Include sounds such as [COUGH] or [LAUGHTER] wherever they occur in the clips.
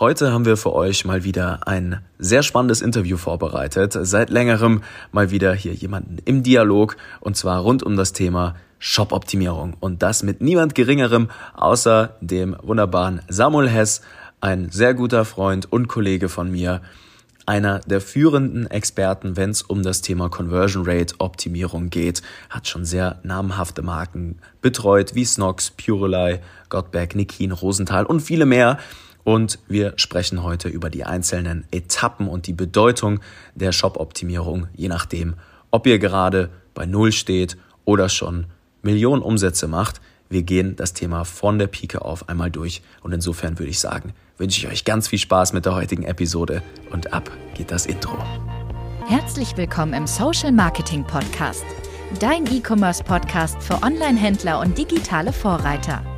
Heute haben wir für euch mal wieder ein sehr spannendes Interview vorbereitet. Seit längerem mal wieder hier jemanden im Dialog und zwar rund um das Thema Shop-Optimierung. Und das mit niemand Geringerem außer dem wunderbaren Samuel Hess, ein sehr guter Freund und Kollege von mir, einer der führenden Experten, wenn es um das Thema Conversion Rate Optimierung geht, hat schon sehr namhafte Marken betreut, wie Snox, Purelei, Gottberg, Nikin, Rosenthal und viele mehr. Und wir sprechen heute über die einzelnen Etappen und die Bedeutung der Shop-Optimierung, je nachdem, ob ihr gerade bei Null steht oder schon Millionen Umsätze macht. Wir gehen das Thema von der Pike auf einmal durch und insofern würde ich sagen, wünsche ich euch ganz viel Spaß mit der heutigen Episode und ab geht das Intro. Herzlich willkommen im Social Marketing Podcast, dein E-Commerce Podcast für Online-Händler und digitale Vorreiter.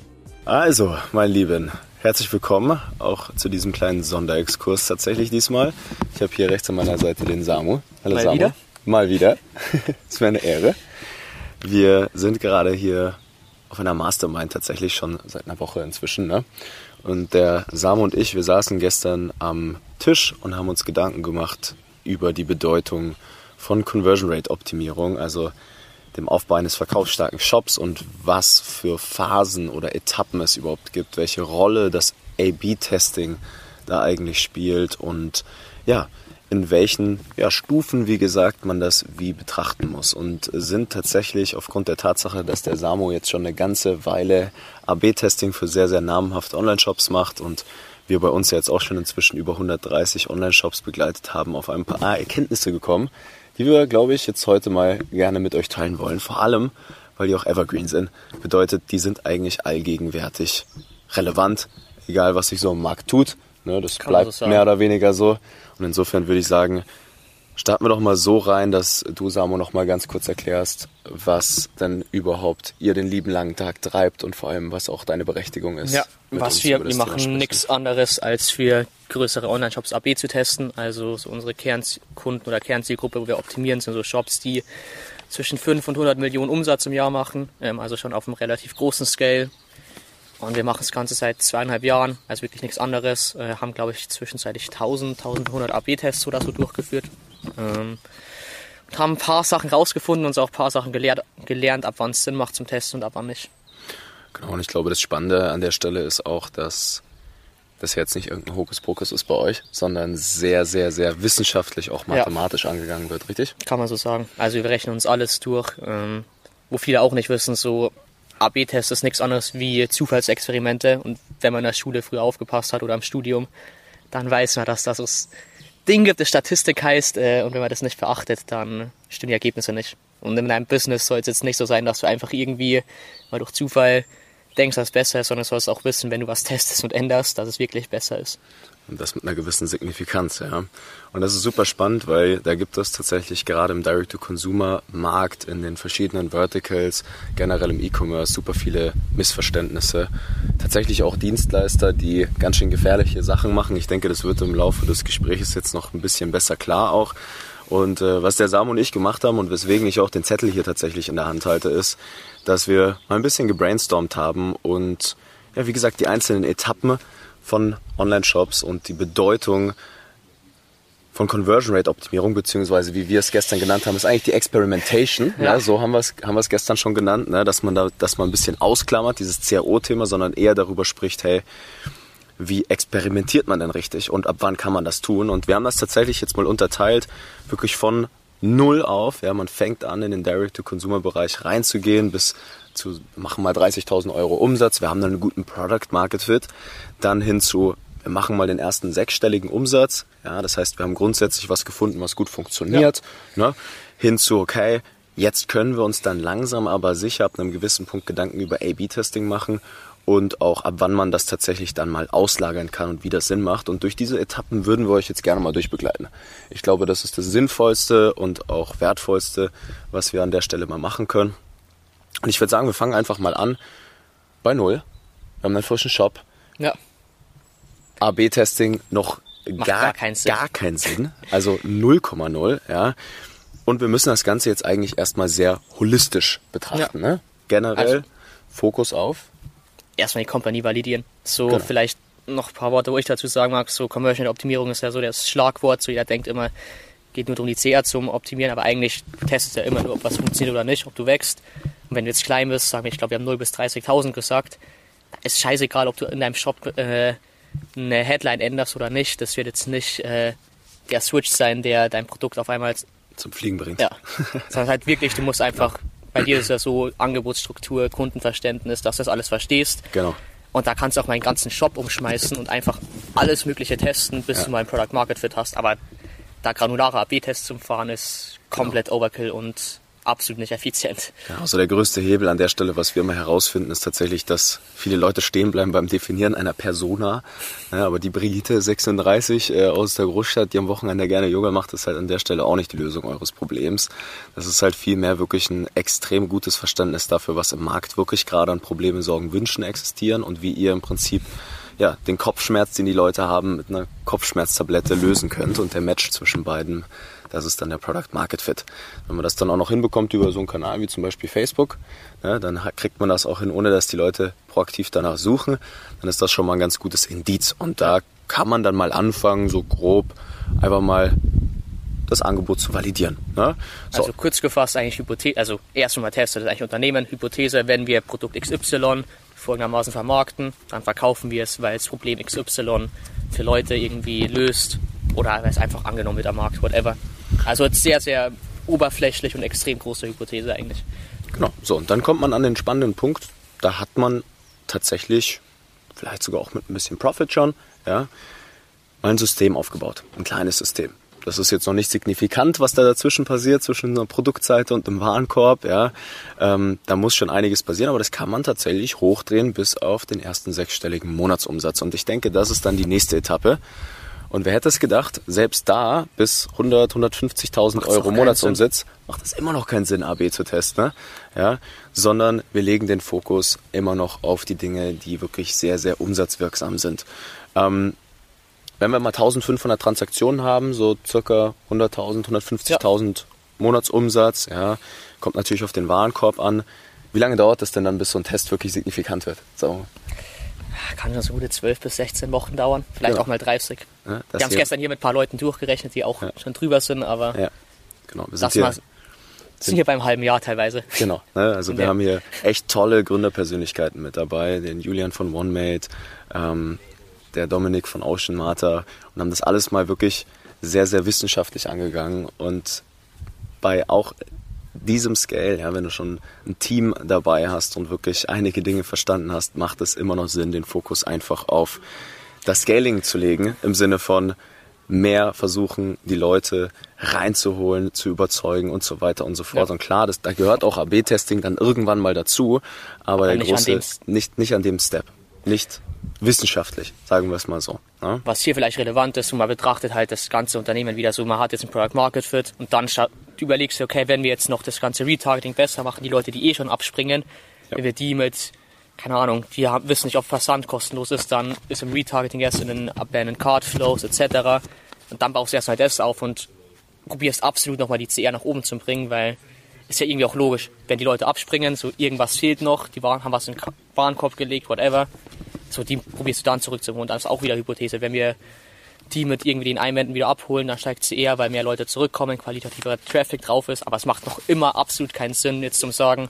Also, mein Lieben, herzlich willkommen auch zu diesem kleinen Sonderexkurs tatsächlich diesmal. Ich habe hier rechts an meiner Seite den Samu. Hallo Mal Samu. Wieder? Mal wieder. [LAUGHS] Es wäre eine Ehre. Wir sind gerade hier auf einer Mastermind tatsächlich schon seit einer Woche inzwischen. Ne? Und der Samu und ich, wir saßen gestern am Tisch und haben uns Gedanken gemacht über die Bedeutung von Conversion Rate Optimierung. Also dem Aufbau eines verkaufsstarken Shops und was für Phasen oder Etappen es überhaupt gibt, welche Rolle das A-B-Testing da eigentlich spielt und ja, in welchen ja, Stufen, wie gesagt, man das wie betrachten muss. Und sind tatsächlich aufgrund der Tatsache, dass der Samo jetzt schon eine ganze Weile AB-Testing für sehr, sehr namhafte Online-Shops macht und wir bei uns jetzt auch schon inzwischen über 130 Online-Shops begleitet haben, auf ein paar Erkenntnisse gekommen, die wir, glaube ich, jetzt heute mal gerne mit euch teilen wollen. Vor allem, weil die auch Evergreen sind. Bedeutet, die sind eigentlich allgegenwärtig relevant, egal was sich so im Markt tut. Ne, das Kann bleibt so mehr oder weniger so. Und insofern würde ich sagen, starten wir doch mal so rein, dass du, Samo, noch mal ganz kurz erklärst, was denn überhaupt ihr den lieben langen Tag treibt und vor allem, was auch deine Berechtigung ist. Ja, was wir, wir machen nichts anderes, als für größere Online-Shops AB zu testen. Also so unsere Kernkunden oder Kernzielgruppe, wo wir optimieren, sind so Shops, die zwischen 5 und 100 Millionen Umsatz im Jahr machen, ähm, also schon auf einem relativ großen Scale. Und wir machen das Ganze seit zweieinhalb Jahren, also wirklich nichts anderes. Äh, haben, glaube ich, zwischenzeitlich 1000, 1100 AB-Tests oder so durchgeführt. Ähm, und haben ein paar Sachen rausgefunden und auch ein paar Sachen gelehrt, gelernt, ab wann es Sinn macht zum Testen und ab wann nicht. Genau, und ich glaube, das Spannende an der Stelle ist auch, dass das jetzt nicht irgendein Hokuspokus ist bei euch, sondern sehr, sehr, sehr wissenschaftlich auch mathematisch ja. angegangen wird, richtig? Kann man so sagen. Also wir rechnen uns alles durch, ähm, wo viele auch nicht wissen, so AB-Test ist nichts anderes wie Zufallsexperimente und wenn man in der Schule früher aufgepasst hat oder im Studium, dann weiß man, dass das es Ding gibt, das Statistik heißt äh, und wenn man das nicht beachtet, dann stimmen die Ergebnisse nicht. Und in deinem Business soll es jetzt nicht so sein, dass du einfach irgendwie mal durch Zufall denkst, dass es besser ist, sondern du sollst auch wissen, wenn du was testest und änderst, dass es wirklich besser ist. Und das mit einer gewissen Signifikanz, ja. Und das ist super spannend, weil da gibt es tatsächlich gerade im Direct-to-Consumer-Markt in den verschiedenen Verticals, generell im E-Commerce, super viele Missverständnisse. Tatsächlich auch Dienstleister, die ganz schön gefährliche Sachen machen. Ich denke, das wird im Laufe des Gesprächs jetzt noch ein bisschen besser klar auch. Und äh, was der Sam und ich gemacht haben und weswegen ich auch den Zettel hier tatsächlich in der Hand halte, ist, dass wir mal ein bisschen gebrainstormt haben und ja, wie gesagt, die einzelnen Etappen von Online-Shops und die Bedeutung von Conversion Rate Optimierung, beziehungsweise wie wir es gestern genannt haben, ist eigentlich die Experimentation. Ja. Ne? So haben wir es haben wir es gestern schon genannt, ne? dass man da, dass man ein bisschen ausklammert, dieses CRO-Thema, sondern eher darüber spricht, hey, wie experimentiert man denn richtig und ab wann kann man das tun? Und wir haben das tatsächlich jetzt mal unterteilt, wirklich von null auf. Ja, man fängt an, in den Direct-to-Consumer-Bereich reinzugehen, bis zu, machen mal 30.000 Euro Umsatz. Wir haben dann einen guten Product Market Fit. Dann hin zu, wir machen mal den ersten sechsstelligen Umsatz. Ja, das heißt, wir haben grundsätzlich was gefunden, was gut funktioniert. Ja. Ne? Hin zu, okay, jetzt können wir uns dann langsam aber sicher ab einem gewissen Punkt Gedanken über A-B-Testing machen und auch ab wann man das tatsächlich dann mal auslagern kann und wie das Sinn macht. Und durch diese Etappen würden wir euch jetzt gerne mal durchbegleiten. Ich glaube, das ist das Sinnvollste und auch Wertvollste, was wir an der Stelle mal machen können. Und ich würde sagen, wir fangen einfach mal an bei Null. Wir haben einen frischen Shop. Ja. AB-Testing noch gar, gar keinen Sinn. gar keinen Sinn. Also 0,0, ja. Und wir müssen das Ganze jetzt eigentlich erstmal sehr holistisch betrachten. Ne? Generell Also- Fokus auf. Erstmal die Kompanie validieren. So Genau. vielleicht noch ein paar Worte, wo ich dazu sagen mag. So Commercial Optimierung ist ja so das Schlagwort. So jeder denkt immer, geht nur darum, die CR zu optimieren, aber eigentlich testest du ja immer nur, ob was funktioniert oder nicht, ob du wächst. Und wenn du jetzt klein bist, sagen wir, ich glaube, wir haben 0 bis 30.000 gesagt, ist scheißegal, ob du in deinem Shop äh, eine Headline änderst oder nicht. Das wird jetzt nicht äh, der Switch sein, der dein Produkt auf einmal Zum Fliegen bringt. Ja. Sondern halt wirklich, du musst einfach, bei dir ist ja so Angebotsstruktur, Kundenverständnis, dass du das alles verstehst. Genau. Und da kannst du auch meinen ganzen Shop umschmeißen und einfach alles Mögliche testen, bis Ja. du mal ein Product Market Fit hast. Aber da granulare AB-Tests zum Fahren ist komplett Genau. Overkill und absolut nicht effizient. Ja, also der größte Hebel an der Stelle, was wir immer herausfinden, ist tatsächlich, dass viele Leute stehen bleiben beim Definieren einer Persona. Ja, aber die Brigitte 36 äh, aus der Großstadt, die am Wochenende gerne Yoga macht, ist halt an der Stelle auch nicht die Lösung eures Problems. Das ist halt vielmehr wirklich ein extrem gutes Verständnis dafür, was im Markt wirklich gerade an Probleme, Sorgen, Wünschen existieren und wie ihr im Prinzip ja, den Kopfschmerz, den die Leute haben, mit einer Kopfschmerztablette lösen könnt. Und der Match zwischen beiden, das ist dann der Product Market Fit. Wenn man das dann auch noch hinbekommt über so einen Kanal wie zum Beispiel Facebook, ne, dann kriegt man das auch hin, ohne dass die Leute proaktiv danach suchen. Dann ist das schon mal ein ganz gutes Indiz. Und da kann man dann mal anfangen, so grob einfach mal das Angebot zu validieren. Ne? So, Also kurz gefasst eigentlich Hypothese, also erst mal testet das eigentlich Unternehmen, Hypothese, wenn wir Produkt XY folgendermaßen vermarkten, dann verkaufen wir es, weil es Problem XY für Leute irgendwie löst oder weil es einfach angenommen wird am Markt, whatever. Also sehr, sehr oberflächlich und extrem große Hypothese eigentlich. Genau. So, und dann kommt man an den spannenden Punkt, da hat man tatsächlich, vielleicht sogar auch mit ein bisschen Profit schon, ja, mal ein System aufgebaut. Ein kleines System. Das ist jetzt noch nicht signifikant, was da dazwischen passiert, zwischen einer Produktseite und einem Warenkorb, ja. Ähm, da muss schon einiges passieren, aber das kann man tatsächlich hochdrehen bis auf den ersten sechsstelligen Monatsumsatz. Und ich denke, das ist dann die nächste Etappe. Und wer hätte es gedacht, selbst da bis 100, 150.000 Macht's Euro Monatsumsatz macht es immer noch keinen Sinn, AB zu testen, ne? ja, sondern wir legen den Fokus immer noch auf die Dinge, die wirklich sehr, sehr umsatzwirksam sind. Ähm, wenn wir mal 1500 Transaktionen haben, so circa 100.000, 150.000 Monatsumsatz, ja, kommt natürlich auf den Warenkorb an. Wie lange dauert das denn dann, bis so ein Test wirklich signifikant wird? So, Kann schon so gute 12 bis 16 Wochen dauern, vielleicht Genau. auch mal 30. ja, Wir haben es wir- gestern hier mit ein paar Leuten durchgerechnet, die auch Ja. schon drüber sind, aber Ja, genau. Wir sind hier, mal, sind hier beim halben Jahr teilweise. Genau, ne? also wir Ja. haben hier echt tolle Gründerpersönlichkeiten mit dabei, den Julian von OneMate, ähm, der Dominik von Ocean Martha und haben das alles mal wirklich sehr, sehr wissenschaftlich angegangen und bei auch diesem Scale, ja, wenn du schon ein Team dabei hast und wirklich einige Dinge verstanden hast, macht es immer noch Sinn, den Fokus einfach auf das Scaling zu legen, im Sinne von mehr versuchen, die Leute reinzuholen, zu überzeugen und so weiter und so fort. Ja. Und klar, das, da gehört auch AB-Testing dann irgendwann mal dazu, aber, der nicht an große, nicht, nicht an dem Step. Nicht wissenschaftlich, sagen wir es mal so. Ne? was hier vielleicht relevant ist und man betrachtet halt das ganze Unternehmen wieder so, man hat jetzt ein Product Market Fit und dann überlegst du, okay, wenn wir jetzt noch das ganze Retargeting besser machen, die Leute, die eh schon abspringen, wenn wir die mit, keine Ahnung, die haben, wissen nicht, ob Versand kostenlos ist, dann ist im Retargeting erst in den Abandoned Card Flows etc. Und dann baust du erstmal das auf und probierst absolut nochmal die CR nach oben zu bringen, weil ist ja irgendwie auch logisch, wenn die Leute abspringen, so irgendwas fehlt noch, die Waren haben was in Warenkorb gelegt, whatever, so die probierst du dann zurückzuholen. Dann ist auch wieder Hypothese, wenn wir die mit irgendwie den Einwänden wieder abholen, dann steigt sie eher, weil mehr Leute zurückkommen, qualitativer Traffic drauf ist, aber es macht noch immer absolut keinen Sinn, jetzt zum sagen,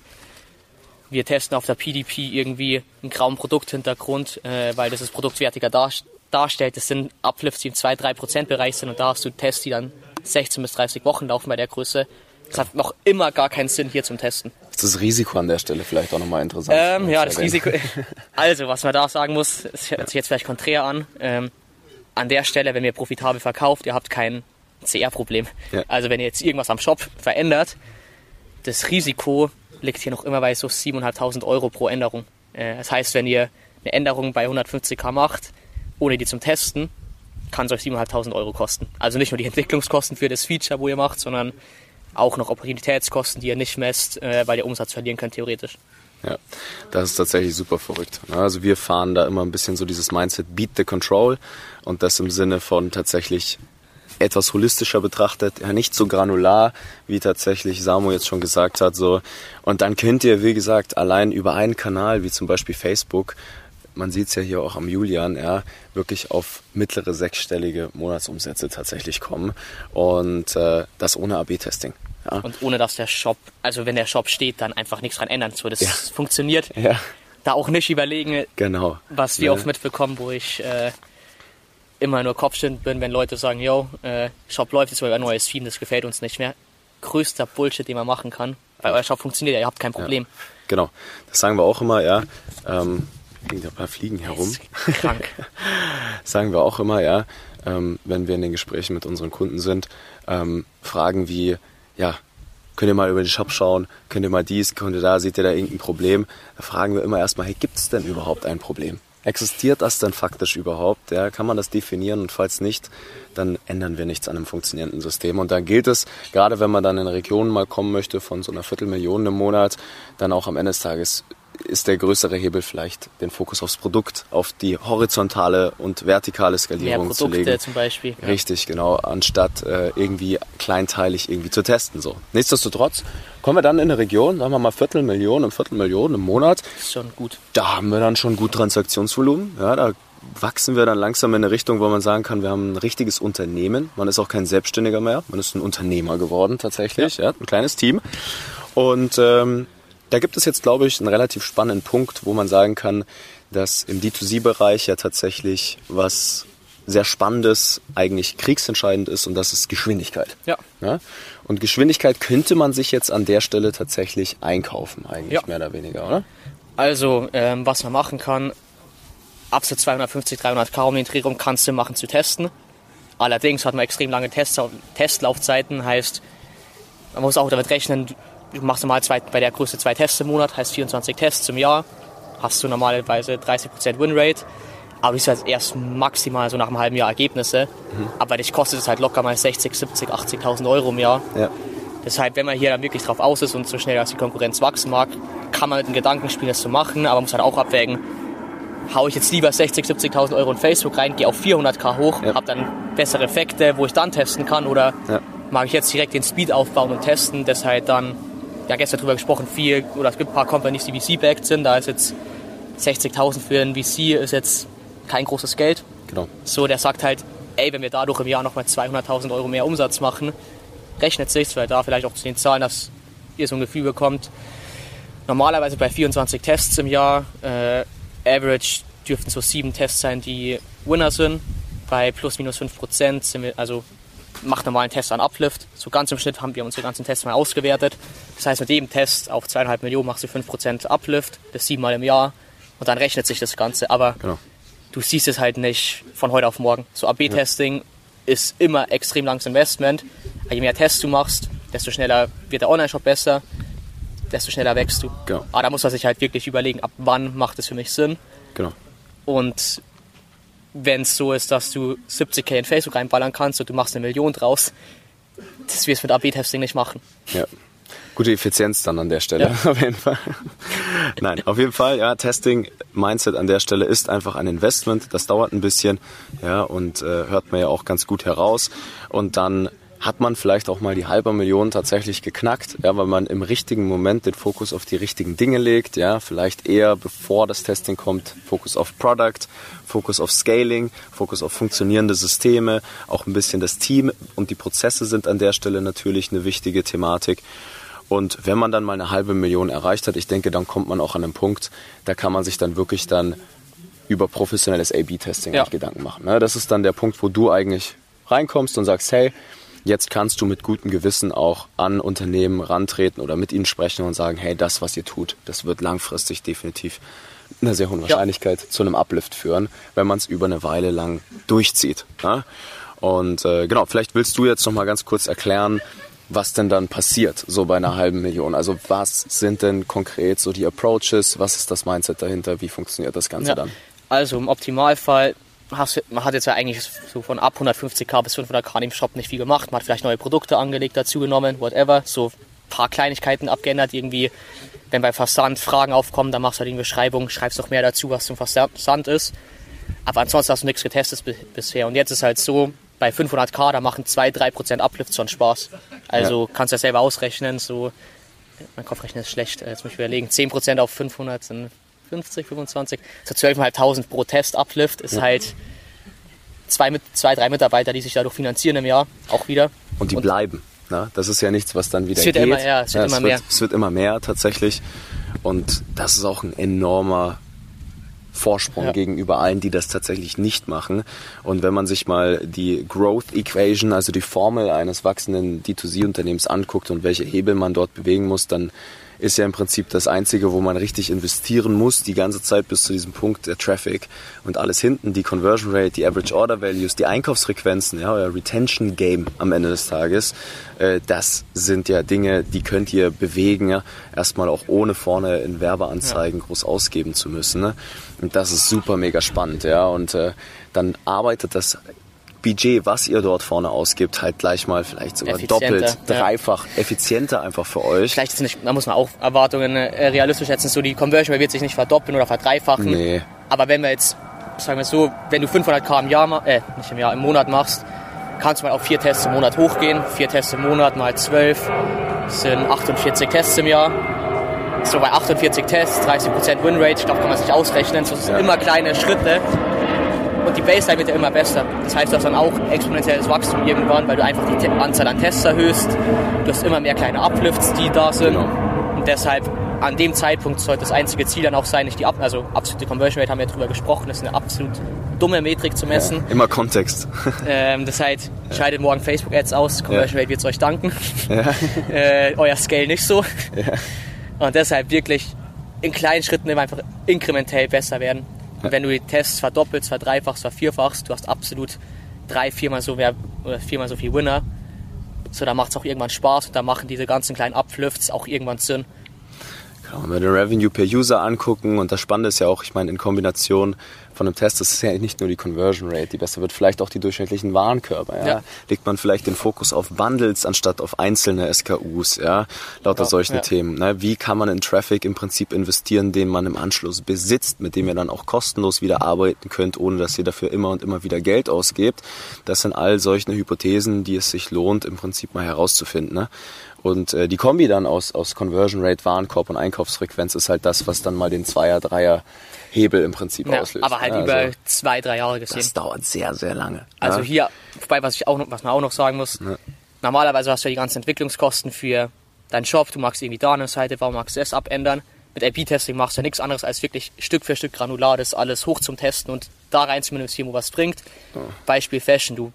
wir testen auf der PDP irgendwie einen grauen Produkthintergrund, äh, weil das das produktwertiger dar darstellt. Das sind Uplifts, die im 2-3% Bereich sind und da hast du Tests, die dann 16 bis 30 Wochen laufen bei der Größe. Das hat noch immer gar keinen Sinn hier zum Testen. Ist das Risiko an der Stelle vielleicht auch nochmal interessant? Ähm, ja, das? Risiko. [LAUGHS] Also, was man da sagen muss, es hört sich jetzt vielleicht konträr an. Ähm, an der Stelle, wenn ihr profitabel verkauft, ihr habt kein CR-Problem. Ja. Also, wenn ihr jetzt irgendwas am Shop verändert, das Risiko liegt hier noch immer bei so 7.500 Euro pro Änderung. Äh, das heißt, wenn ihr eine Änderung bei 150k macht, ohne die zum Testen, kann es euch 7.500 Euro kosten. Also nicht nur die Entwicklungskosten für das Feature, wo ihr macht, sondern auch noch Opportunitätskosten, die ihr nicht messt, äh, weil ihr Umsatz verlieren könnt, theoretisch. Ja, das ist tatsächlich super verrückt. Also wir fahren da immer ein bisschen so dieses Mindset Beat the Control und das im Sinne von tatsächlich etwas holistischer betrachtet, ja nicht so granular, wie tatsächlich Samu jetzt schon gesagt hat. So. Und dann könnt ihr, wie gesagt, allein über einen Kanal, wie zum Beispiel Facebook, man sieht es ja hier auch am Julian, ja, wirklich auf mittlere sechsstellige Monatsumsätze tatsächlich kommen. Und äh, das ohne AB-Testing. Ja. Und ohne dass der Shop, also wenn der Shop steht, dann einfach nichts dran ändern. So, das ja. [LAUGHS] funktioniert. Ja. Da auch nicht überlegen, genau. was wir ja. oft mitbekommen, wo ich äh, immer nur Kopfschütteln bin, wenn Leute sagen, yo, äh, Shop läuft jetzt, weil ein neues Theme, das gefällt uns nicht mehr. Größter Bullshit, den man machen kann. Weil euer Shop funktioniert, ihr habt kein Problem. Genau. Das sagen wir auch immer, ja. Ähm, liegen ein paar Fliegen herum. Krank. [LAUGHS] sagen wir auch immer, ja. Ähm, wenn wir in den Gesprächen mit unseren Kunden sind, ähm, Fragen wie, ja, könnt ihr mal über den Shop schauen, könnt ihr mal dies, könnt ihr da, seht ihr da irgendein Problem? Da fragen wir immer erstmal, hey, gibt es denn überhaupt ein Problem? Existiert das denn faktisch überhaupt? Ja, kann man das definieren? Und falls nicht, dann ändern wir nichts an einem funktionierenden System. Und dann gilt es, gerade wenn man dann in Regionen mal kommen möchte von so einer Viertelmillion im Monat, dann auch am Ende des Tages ist der größere Hebel vielleicht den Fokus aufs Produkt, auf die horizontale und vertikale Skalierung Mehr zu legen. zum Beispiel. Richtig, genau, anstatt äh, irgendwie kleinteilig irgendwie zu testen. So. Nichtsdestotrotz kommen wir dann in eine Region, sagen wir mal Viertelmillion, ein Viertelmillion im Monat. Das ist schon gut. Da haben wir dann schon gut Transaktionsvolumen. Ja, da wachsen wir dann langsam in eine Richtung, wo man sagen kann, wir haben ein richtiges Unternehmen. Man ist auch kein Selbstständiger mehr, man ist ein Unternehmer geworden tatsächlich, ja. ja ein kleines Team. Und ähm, da gibt es jetzt, glaube ich, einen relativ spannenden Punkt, wo man sagen kann, dass im D2C-Bereich ja tatsächlich was sehr Spannendes, eigentlich kriegsentscheidend ist und das ist Geschwindigkeit. Ja. ja? Und Geschwindigkeit könnte man sich jetzt an der Stelle tatsächlich einkaufen, eigentlich ja. mehr oder weniger, oder? Also, ähm, was man machen kann, ab so 250, 300 K um den Dreh rum kannst du machen zu testen. Allerdings hat man extrem lange Test Testlaufzeiten, heißt, man muss auch damit rechnen, du machst normal zwei, bei der Größe zwei Tests im Monat, heißt 24 Tests im Jahr, hast du normalerweise 30% Winrate. Aber du hast erst maximal so nach einem halben Jahr Ergebnisse. Mhm. Aber dich kostet es halt locker mal 60, 70, 80.000 Euro im Jahr. Ja. Deshalb, wenn man hier dann wirklich drauf aus ist und so schnell als die Konkurrenz wachsen mag, kann man mit dem Gedanken spielen, das zu machen, aber man muss halt auch abwägen, haue ich jetzt lieber 60, 70.000 Euro in Facebook rein, gehe auf 400k hoch, ja. habe dann bessere Effekte, wo ich dann testen kann, oder ja. mag ich jetzt direkt den Speed aufbauen und testen, das halt dann ja gestern darüber gesprochen, viel, oder es gibt ein paar Companies, die VC-backed sind, da ist jetzt 60.000 für einen VC ist jetzt kein großes Geld. Genau. So, der sagt halt, ey, wenn wir dadurch im Jahr nochmal 200.000 Euro mehr Umsatz machen, rechnet sich, weil da vielleicht auch zu den Zahlen, dass ihr so ein Gefühl bekommt. Normalerweise bei 24 Tests im Jahr, äh, Average dürften so sieben Tests sein, die Winner sind. Bei plus minus 5 Prozent sind wir, also macht normalen Test an Uplift. So ganz im Schnitt haben wir unsere ganzen Tests mal ausgewertet. Das heißt, mit jedem Test auf zweieinhalb Millionen machst du 5% Uplift, das siebenmal im Jahr und dann rechnet sich das Ganze. Aber genau. du siehst es halt nicht von heute auf morgen. So AB-Testing ja. ist immer extrem langes Investment. Je mehr Tests du machst, desto schneller wird der Online-Shop besser, desto schneller wächst du. Genau. Aber da muss man sich halt wirklich überlegen, ab wann macht es für mich Sinn. Genau. Und wenn es so ist, dass du 70k in Facebook reinballern kannst und du machst eine Million draus, das wirst du mit AB-Testing nicht machen. Ja. Gute Effizienz dann an der Stelle, ja. [LAUGHS] auf jeden Fall. Nein, auf jeden Fall, ja, Testing, Mindset an der Stelle ist einfach ein Investment. Das dauert ein bisschen, ja, und äh, hört man ja auch ganz gut heraus. Und dann hat man vielleicht auch mal die halbe Million tatsächlich geknackt, ja, weil man im richtigen Moment den Fokus auf die richtigen Dinge legt, ja, vielleicht eher bevor das Testing kommt, Fokus auf Product, Fokus auf Scaling, Fokus auf funktionierende Systeme, auch ein bisschen das Team und die Prozesse sind an der Stelle natürlich eine wichtige Thematik. Und wenn man dann mal eine halbe Million erreicht hat, ich denke, dann kommt man auch an einen Punkt, da kann man sich dann wirklich dann über professionelles A-B-Testing ja. Gedanken machen. Ne? Das ist dann der Punkt, wo du eigentlich reinkommst und sagst, hey, Jetzt kannst du mit gutem Gewissen auch an Unternehmen rantreten oder mit ihnen sprechen und sagen, hey, das, was ihr tut, das wird langfristig definitiv eine sehr hohe Wahrscheinlichkeit ja. zu einem Uplift führen, wenn man es über eine Weile lang durchzieht. Ja? Und äh, genau, vielleicht willst du jetzt noch mal ganz kurz erklären, was denn dann passiert, so bei einer halben Million. Also was sind denn konkret so die Approaches, was ist das Mindset dahinter, wie funktioniert das Ganze ja. dann? Also im Optimalfall hast, man hat jetzt ja eigentlich so von ab 150k bis 500k im Shop nicht viel gemacht. Man hat vielleicht neue Produkte angelegt, dazugenommen, whatever. So ein paar Kleinigkeiten abgeändert. Irgendwie, wenn bei Versand Fragen aufkommen, dann machst du halt die Beschreibung, schreibst noch mehr dazu, was zum Versand ist. Aber ansonsten hast du nichts getestet bisher. Und jetzt ist halt so, bei 500k, da machen 2-3% Uplift schon Spaß. Also ja. kannst du ja selber ausrechnen. So, mein Kopfrechnen ist schlecht, jetzt muss ich überlegen. 10% auf 500 sind 50, 25. So 12.500 pro Test Uplift ist halt zwei, zwei, drei Mitarbeiter, die sich dadurch finanzieren im Jahr, auch wieder. Und die und bleiben. Ne? Das ist ja nichts, was dann wieder es wird geht. Immer, ja, es wird ja, immer es mehr. Wird, es wird immer mehr tatsächlich. Und das ist auch ein enormer Vorsprung ja. gegenüber allen, die das tatsächlich nicht machen. Und wenn man sich mal die Growth Equation, also die Formel eines wachsenden D2C-Unternehmens anguckt und welche Hebel man dort bewegen muss, dann ist ja im Prinzip das Einzige, wo man richtig investieren muss, die ganze Zeit bis zu diesem Punkt der Traffic und alles hinten, die Conversion Rate, die Average Order Values, die Einkaufsfrequenzen, ja, euer Retention Game am Ende des Tages, äh, das sind ja Dinge, die könnt ihr bewegen, ja, erstmal auch ohne vorne in Werbeanzeigen ja. groß ausgeben zu müssen. Ne? Und das ist super mega spannend, ja, und äh, dann arbeitet das Budget, was ihr dort vorne ausgibt, halt gleich mal vielleicht sogar doppelt, dreifach ja. effizienter einfach für euch. Vielleicht ist nicht, da muss man auch Erwartungen äh, realistisch schätzen. So die Conversion wird sich nicht verdoppeln oder verdreifachen. Nee. Aber wenn wir jetzt, sagen wir so, wenn du 500k im Jahr, äh, nicht im Jahr, im Monat machst, kannst du mal auf vier Tests im Monat hochgehen. Vier Tests im Monat mal zwölf sind 48 Tests im Jahr. So bei 48 Tests, 30% Winrate, ich glaube, kann man sich ausrechnen. So, das sind ja. immer kleine Schritte und die Baseline wird ja immer besser. Das heißt, du hast dann auch exponentielles Wachstum irgendwann, weil du einfach die Anzahl an Tests erhöhst. Du hast immer mehr kleine Uplifts, die da sind. Genau. Und deshalb an dem Zeitpunkt sollte das einzige Ziel dann auch sein, nicht die Ab also absolute Conversion Rate haben wir ja drüber gesprochen, das ist eine absolut dumme Metrik zu messen. Ja, immer Kontext. [LAUGHS] Ähm, das heißt, schaltet morgen Facebook Ads aus, Conversion Rate wird es euch danken. Ja. [LAUGHS] äh, euer Scale nicht so. Und deshalb wirklich in kleinen Schritten immer einfach inkrementell besser werden. Und wenn du die Tests verdoppelst, verdreifachst, vervierfachst, du hast absolut drei, viermal so, mehr, oder viermal so viel Winner. So, da macht es auch irgendwann Spaß und da machen diese ganzen kleinen Uplifts auch irgendwann Sinn. Genau, wenn wir den Revenue per User angucken und das Spannende ist ja auch, ich meine, in Kombination von einem Test, das ist ja nicht nur die Conversion Rate, die besser wird, vielleicht auch die durchschnittlichen Warenkörper. Ja? ja. Legt man vielleicht den Fokus auf Bundles anstatt auf einzelne SKUs, ja, lauter ja, solchen ja. Themen. Ne? Wie kann man in Traffic im Prinzip investieren, den man im Anschluss besitzt, mit dem ihr dann auch kostenlos wieder arbeiten könnt, ohne dass ihr dafür immer und immer wieder Geld ausgebt. Das sind all solche Hypothesen, die es sich lohnt, im Prinzip mal herauszufinden. Ne? Und äh, die Kombi dann aus, aus Conversion Rate, Warenkorb und Einkaufsfrequenz ist halt das, was dann mal den Zweier, Dreier Hebel im Prinzip ja, auslöst. Aber halt ja, über also, zwei, drei Jahre gesehen. Das dauert sehr, sehr lange. Also ja. hier, wobei, was, ich auch, was man auch noch sagen muss, normalerweise hast du ja die ganzen Entwicklungskosten für deinen Shop, du magst irgendwie da eine Seite, warum magst du das abändern? Mit AP-Testing machst du ja nichts anderes als wirklich Stück für Stück granular das alles hoch zum Testen und da rein zu investieren, wo was bringt. Beispiel Fashion, du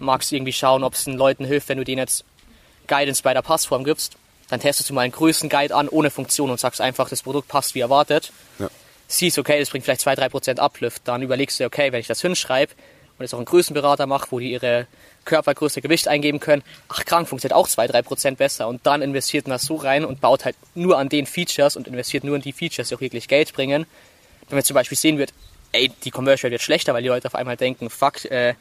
magst irgendwie schauen, ob es den Leuten hilft, wenn du denen jetzt Guidance bei der Passform gibst, dann testest du mal einen Größenguide an ohne Funktion und sagst einfach, das Produkt passt wie erwartet. Ja. Siehst, okay, das bringt vielleicht 2-3% Uplift. Dann überlegst du, okay, wenn ich das hinschreibe und jetzt auch einen Größenberater mache, wo die ihre Körpergröße, Gewicht eingeben können, ach krank, funktioniert auch 2-3% besser. Und dann investiert man das so rein und baut halt nur an den Features und investiert nur in die Features, die auch wirklich Geld bringen. Wenn man zum Beispiel sehen wird, ey, die Conversion wird schlechter, weil die Leute auf einmal denken, fuck, äh,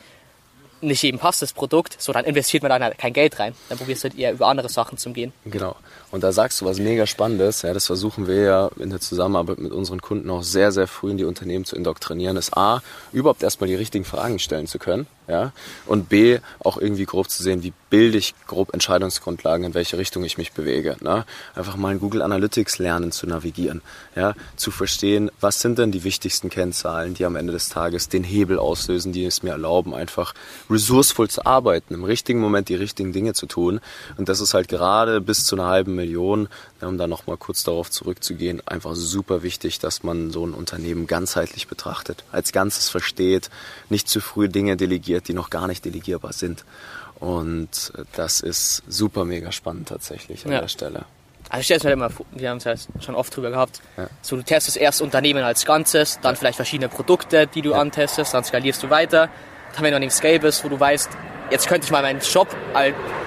nicht jedem passt das Produkt, so dann investiert man dann halt kein Geld rein. Dann probierst du halt eher über andere Sachen zu gehen. Genau. Und da sagst du was mega Spannendes. Ja, das versuchen wir ja in der Zusammenarbeit mit unseren Kunden auch sehr, sehr früh in die Unternehmen zu indoktrinieren. Ist A, überhaupt erstmal die richtigen Fragen stellen zu können. Ja? Und B, auch irgendwie grob zu sehen, wie bilde ich grob Entscheidungsgrundlagen, in welche Richtung ich mich bewege. Ne? Einfach mal in Google Analytics lernen zu navigieren. Ja? Zu verstehen, was sind denn die wichtigsten Kennzahlen, die am Ende des Tages den Hebel auslösen, die es mir erlauben, einfach resourceful zu arbeiten, im richtigen Moment die richtigen Dinge zu tun. Und das ist halt gerade bis zu einer halben Million, um da nochmal kurz darauf zurückzugehen, einfach super wichtig, dass man so ein Unternehmen ganzheitlich betrachtet, als Ganzes versteht, nicht zu früh Dinge delegiert, die noch gar nicht delegierbar sind. Und das ist super mega spannend tatsächlich an ja. der Stelle. Also ich stelle es mir immer vor, wir haben es ja schon oft drüber gehabt. Ja. So, du testest erst Unternehmen als Ganzes, dann vielleicht verschiedene Produkte, die du antestest, dann skalierst du weiter. Dann wenn du an dem Scale bist, wo du weißt, jetzt könnte ich mal meinen Shop,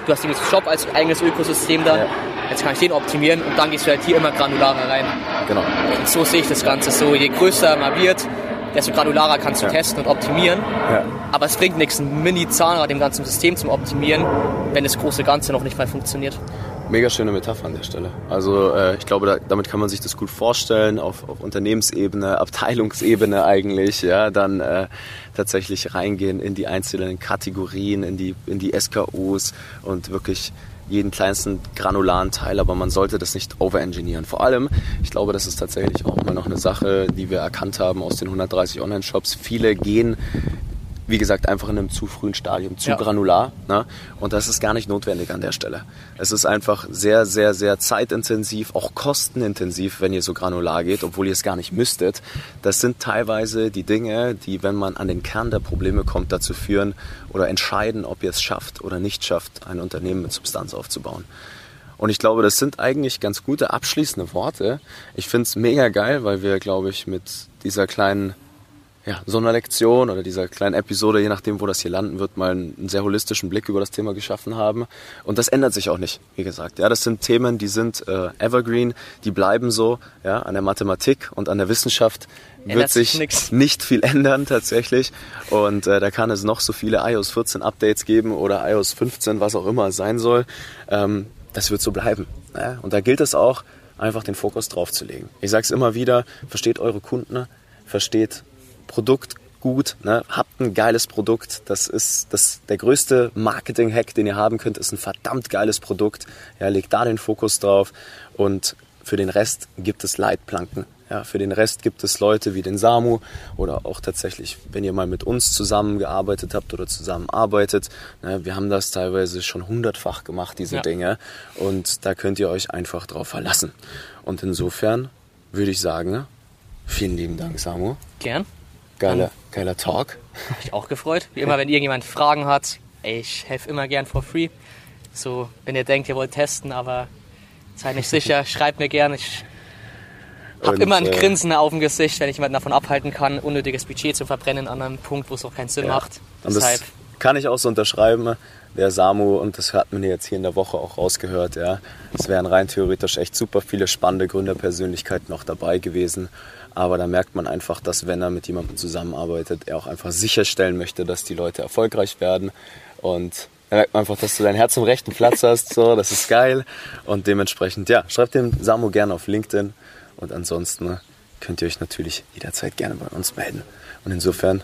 du hast den Shop als eigenes Ökosystem da, ja. jetzt kann ich den optimieren und dann gehst du halt hier immer granularer rein. Genau. Und so sehe ich das Ganze so, je größer man wird, desto granularer kannst du ja. testen und optimieren. Ja. Aber es bringt nichts, ein Mini-Zahnrad im ganzen System zum Optimieren, wenn das große Ganze noch nicht mal funktioniert. Mega schöne Metapher an der Stelle. Also äh, ich glaube, da, damit kann man sich das gut vorstellen, auf, auf Unternehmensebene, Abteilungsebene eigentlich, ja, dann äh, tatsächlich reingehen in die einzelnen Kategorien, in die, in die SKUs und wirklich jeden kleinsten granularen Teil, aber man sollte das nicht overengineeren. Vor allem, ich glaube, das ist tatsächlich auch mal noch eine Sache, die wir erkannt haben aus den 130 Online-Shops. Viele gehen wie gesagt, einfach in einem zu frühen Stadium, zu ja. granular. Ne? Und das ist gar nicht notwendig an der Stelle. Es ist einfach sehr, sehr, sehr zeitintensiv, auch kostenintensiv, wenn ihr so granular geht, obwohl ihr es gar nicht müsstet. Das sind teilweise die Dinge, die, wenn man an den Kern der Probleme kommt, dazu führen oder entscheiden, ob ihr es schafft oder nicht schafft, ein Unternehmen mit Substanz aufzubauen. Und ich glaube, das sind eigentlich ganz gute abschließende Worte. Ich finde es mega geil, weil wir, glaube ich, mit dieser kleinen ja, so einer Lektion oder dieser kleinen Episode, je nachdem, wo das hier landen wird, mal einen sehr holistischen Blick über das Thema geschaffen haben. Und das ändert sich auch nicht, wie gesagt. Ja, das sind Themen, die sind äh, evergreen, die bleiben so. Ja, an der Mathematik und an der Wissenschaft wird sich nix. nicht viel [LAUGHS] ändern tatsächlich. Und äh, da kann es noch so viele iOS 14 Updates geben oder iOS 15, was auch immer es sein soll. Ähm, das wird so bleiben. Ja? Und da gilt es auch, einfach den Fokus drauf zu legen. Ich sage es immer wieder, versteht eure Kunden, versteht Produkt gut, ne? habt ein geiles Produkt. Das ist das, der größte Marketing-Hack, den ihr haben könnt, ist ein verdammt geiles Produkt. Ja, legt da den Fokus drauf und für den Rest gibt es Leitplanken. Ja, für den Rest gibt es Leute wie den Samu oder auch tatsächlich, wenn ihr mal mit uns zusammengearbeitet habt oder zusammenarbeitet. Ne, wir haben das teilweise schon hundertfach gemacht, diese ja. Dinge. Und da könnt ihr euch einfach drauf verlassen. Und insofern würde ich sagen, vielen lieben Dank, Samu. Gern. Geiler, geiler Talk. Hab ich auch gefreut. Wie immer, wenn irgendjemand Fragen hat, ey, ich helfe immer gern for free. So, wenn ihr denkt, ihr wollt testen, aber seid nicht sicher, [LAUGHS] schreibt mir gern. Ich habe immer ein äh, Grinsen auf dem Gesicht, wenn ich jemanden davon abhalten kann, unnötiges Budget zu verbrennen an einem Punkt, wo es auch keinen Sinn ja. macht. Deshalb. Kann ich auch so unterschreiben. Der Samu, und das hat man jetzt hier in der Woche auch rausgehört, ja. Es wären rein theoretisch echt super viele spannende Gründerpersönlichkeiten noch dabei gewesen. Aber da merkt man einfach, dass wenn er mit jemandem zusammenarbeitet, er auch einfach sicherstellen möchte, dass die Leute erfolgreich werden. Und da merkt man einfach, dass du dein Herz im rechten Platz hast. So, das ist geil. Und dementsprechend, ja, schreibt dem Samu gerne auf LinkedIn. Und ansonsten könnt ihr euch natürlich jederzeit gerne bei uns melden. Und insofern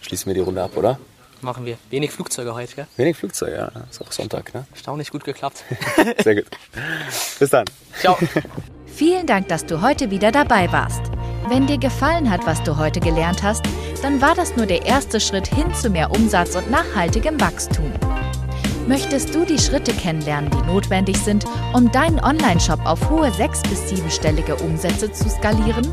schließen wir die Runde ab, oder? Machen wir. Wenig Flugzeuge heute, gell? Wenig Flugzeuge, ja. Ist auch Sonntag, ne? Erstaunlich gut geklappt. [LAUGHS] Sehr gut. Bis dann. Ciao. [LAUGHS] Vielen Dank, dass du heute wieder dabei warst. Wenn dir gefallen hat, was du heute gelernt hast, dann war das nur der erste Schritt hin zu mehr Umsatz und nachhaltigem Wachstum. Möchtest du die Schritte kennenlernen, die notwendig sind, um deinen Online-Shop auf hohe sechs- bis siebenstellige Umsätze zu skalieren?